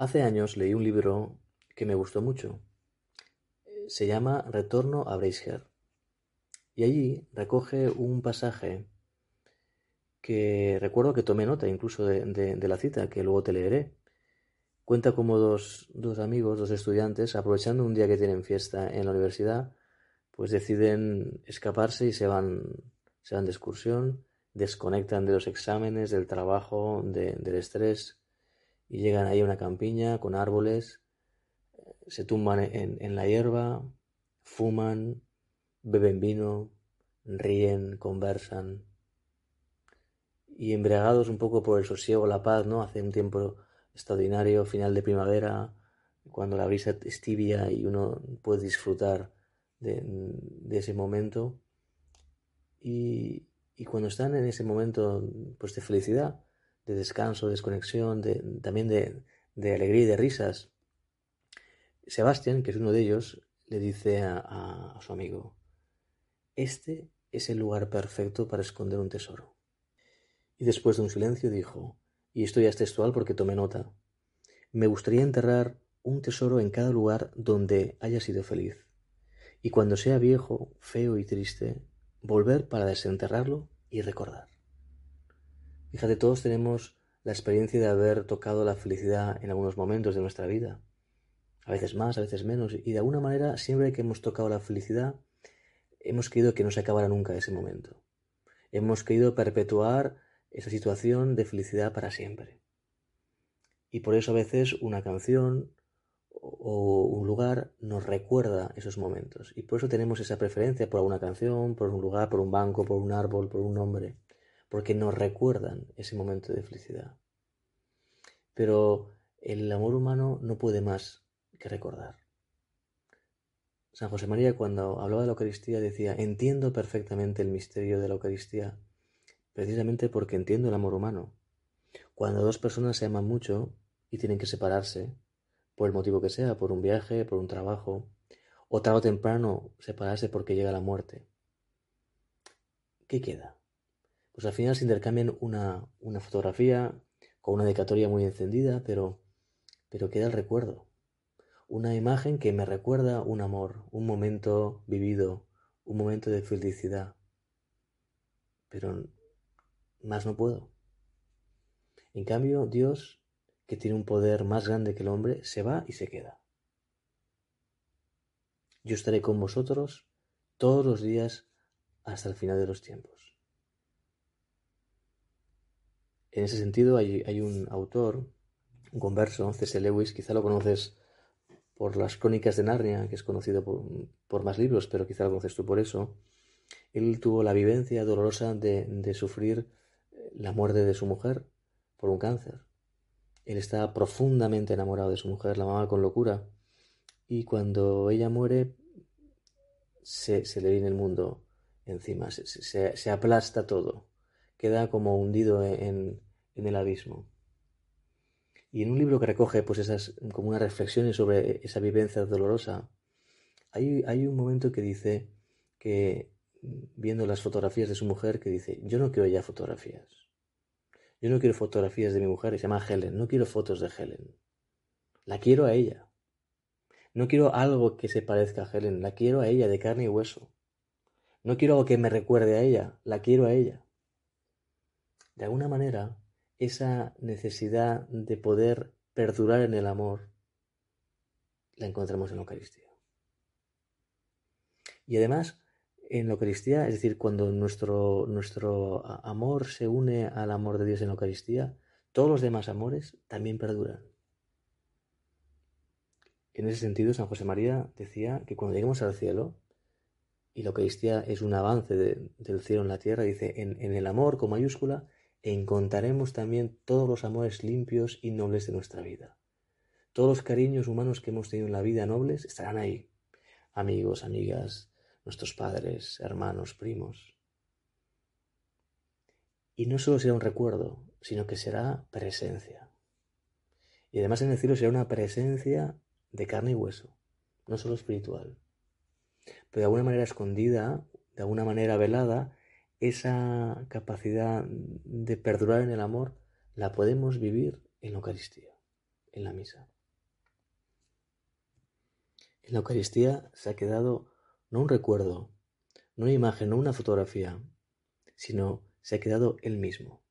Hace años leí un libro que me gustó mucho. Se llama Retorno a Breisher. Y allí recoge un pasaje que recuerdo que tomé nota incluso de, la cita, que luego te leeré. Cuenta como dos, dos, amigos, dos estudiantes, aprovechando un día que tienen fiesta en la universidad, pues deciden escaparse y se van, se van de excursión, desconectan de los exámenes, del trabajo, del estrés, y llegan ahí a una campiña con árboles, se tumban en, la hierba, fuman, beben vino, ríen, conversan. Y embriagados un poco por el sosiego, la paz, ¿no? Hace un tiempo extraordinario, final de primavera, cuando la brisa es tibia y uno puede disfrutar de, ese momento. Y, y, cuando están en ese momento pues, de felicidad, de descanso, desconexión, de, también de, alegría y de risas. Sebastián, que es uno de ellos, le dice a, su amigo, este es el lugar perfecto para esconder un tesoro. Y después de un silencio dijo, y esto ya es textual porque tomé nota, me gustaría enterrar un tesoro en cada lugar donde haya sido feliz. Y cuando sea viejo, feo y triste, volver para desenterrarlo y recordar. Fíjate, todos tenemos la experiencia de haber tocado la felicidad en algunos momentos de nuestra vida. A veces más, a veces menos. Y de alguna manera, siempre que hemos tocado la felicidad, hemos querido que no se acabara nunca ese momento. Hemos querido perpetuar esa situación de felicidad para siempre. Y por eso a veces una canción o un lugar nos recuerda esos momentos. Y por eso tenemos esa preferencia por alguna canción, por un lugar, por un banco, por un árbol, por un nombre porque nos recuerdan ese momento de felicidad. Pero el amor humano no puede más que recordar. San José María cuando hablaba de la Eucaristía decía, entiendo perfectamente el misterio de la Eucaristía, precisamente porque entiendo el amor humano. Cuando dos personas se aman mucho y tienen que separarse, por el motivo que sea, por un viaje, por un trabajo, o tarde o temprano separarse porque llega la muerte, ¿qué queda? Pues al final se intercambian una, fotografía con una dedicatoria muy encendida, pero, pero queda el recuerdo. Una imagen que me recuerda un amor, un momento vivido, un momento de felicidad. Pero más no puedo. En cambio, Dios, que tiene un poder más grande que el hombre, se va y se queda. Yo estaré con vosotros todos los días hasta el final de los tiempos. En ese sentido hay, un autor, un converso, C.S. Lewis, quizá lo conoces por las crónicas de Narnia, que es conocido por, más libros, pero quizá lo conoces tú por eso. Él tuvo la vivencia dolorosa de, sufrir eh, la muerte de su mujer por un cáncer. Él estaba profundamente enamorado de su mujer, la amaba con locura. Y cuando ella muere, se, le viene el mundo encima, se aplasta todo queda como hundido en, el abismo. Y en un libro que recoge pues esas como unas reflexiones sobre esa vivencia dolorosa, hay, hay un momento que dice que viendo las fotografías de su mujer que dice, yo no quiero ya fotografías. Yo no quiero fotografías de mi mujer, se llama Helen, no quiero fotos de Helen. La quiero a ella. No quiero algo que se parezca a Helen, la quiero a ella de carne y hueso. No quiero algo que me recuerde a ella, la quiero a ella. De alguna manera, esa necesidad de poder perdurar en el amor la encontramos en la Eucaristía. Y además, en la Eucaristía, es decir, cuando nuestro, nuestro amor se une al amor de Dios en la Eucaristía, todos los demás amores también perduran. En ese sentido, San José María decía que cuando lleguemos al cielo, y la Eucaristía es un avance del cielo en la tierra, dice, en, en el amor con mayúscula, encontraremos también todos los amores limpios y nobles de nuestra vida. Todos los cariños humanos que hemos tenido en la vida nobles estarán ahí. Amigos, amigas, nuestros padres, hermanos, primos. Y no solo será un recuerdo, sino que será presencia. Y además en el cielo será una presencia de carne y hueso, no solo espiritual. Pero de alguna manera escondida, de alguna manera velada, esa capacidad de perdurar en el amor la podemos vivir en la Eucaristía. en la misa. En la Eucaristía se ha quedado no un recuerdo, no una imagen, no una fotografía, sino se ha quedado Él mismo,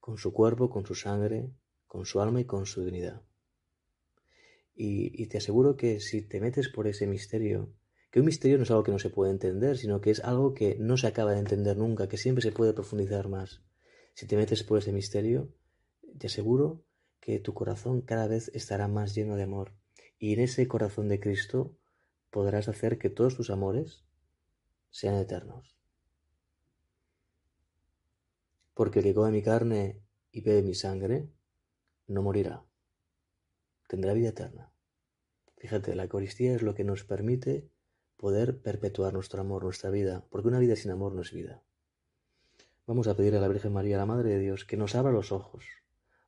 con su cuerpo, con su sangre, con su alma y con su divinidad. Y, te aseguro que si te metes por ese misterio, que un misterio no es algo que no se puede entender, sino que es algo que no se acaba de entender nunca, que siempre se puede profundizar más. Si te metes por ese misterio, te aseguro que tu corazón cada vez estará más lleno de amor. Y en ese corazón de Cristo podrás hacer que todos tus amores sean eternos. Porque el que come mi carne y bebe mi sangre, no morirá tendrá vida eterna. Fíjate, la Eucaristía es lo que nos permite poder perpetuar nuestro amor, nuestra vida, porque una vida sin amor no es vida. Vamos a pedir a la Virgen María, la Madre de Dios, que nos abra los ojos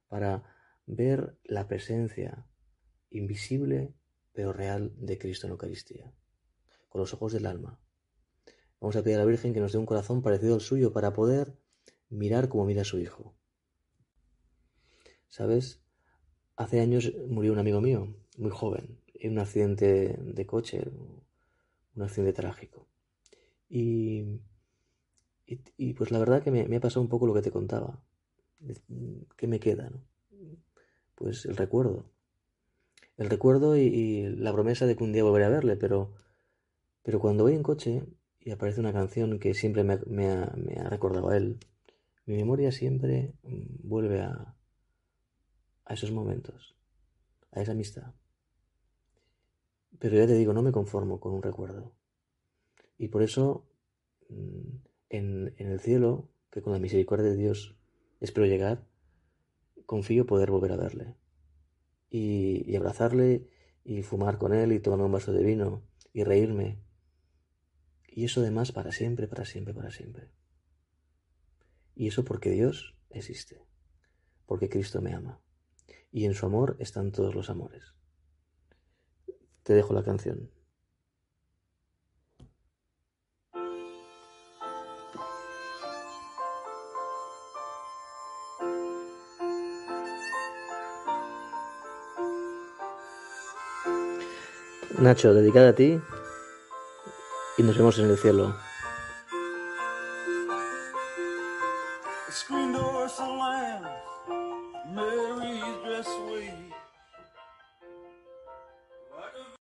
para ver la presencia invisible pero real de Cristo en Eucaristía, con los ojos del alma. Vamos a pedir a la Virgen que nos dé un corazón parecido al suyo para poder mirar como mira su Hijo. ¿Sabes? Hace años murió un amigo mío, muy joven, en un accidente de coche, un accidente trágico. Y, y, pues la verdad que me, ha pasado un poco lo que te contaba. ¿Qué me queda? No? Pues el recuerdo. El recuerdo y, la promesa de que un día volveré a verle, pero, pero cuando voy en coche y aparece una canción que siempre me, me ha recordado a él, mi memoria siempre vuelve a, a esos momentos, a esa amistad. Pero ya te digo, no me conformo con un recuerdo. Y por eso, mm, en, el cielo, que con la misericordia de Dios espero llegar, confío poder volver a verle. Y, abrazarle y fumar con él y tomarme un vaso de vino y reírme. Y eso además para siempre, para siempre, para siempre. Y eso porque Dios existe, porque Cristo me ama y en su amor están todos los amores. Te dejo la canción. Nacho, dedicada a ti y nos vemos en el cielo.